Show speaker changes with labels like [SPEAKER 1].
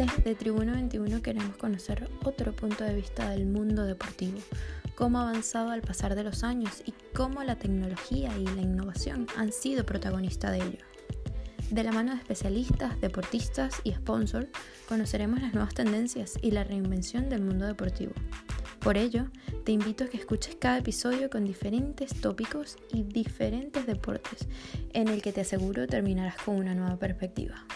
[SPEAKER 1] Desde Tribuno 21 queremos conocer otro punto de vista del mundo deportivo, cómo ha avanzado al pasar de los años y cómo la tecnología y la innovación han sido protagonistas de ello. De la mano de especialistas, deportistas y sponsors, conoceremos las nuevas tendencias y la reinvención del mundo deportivo. Por ello, te invito a que escuches cada episodio con diferentes tópicos y diferentes deportes, en el que te aseguro terminarás con una nueva perspectiva.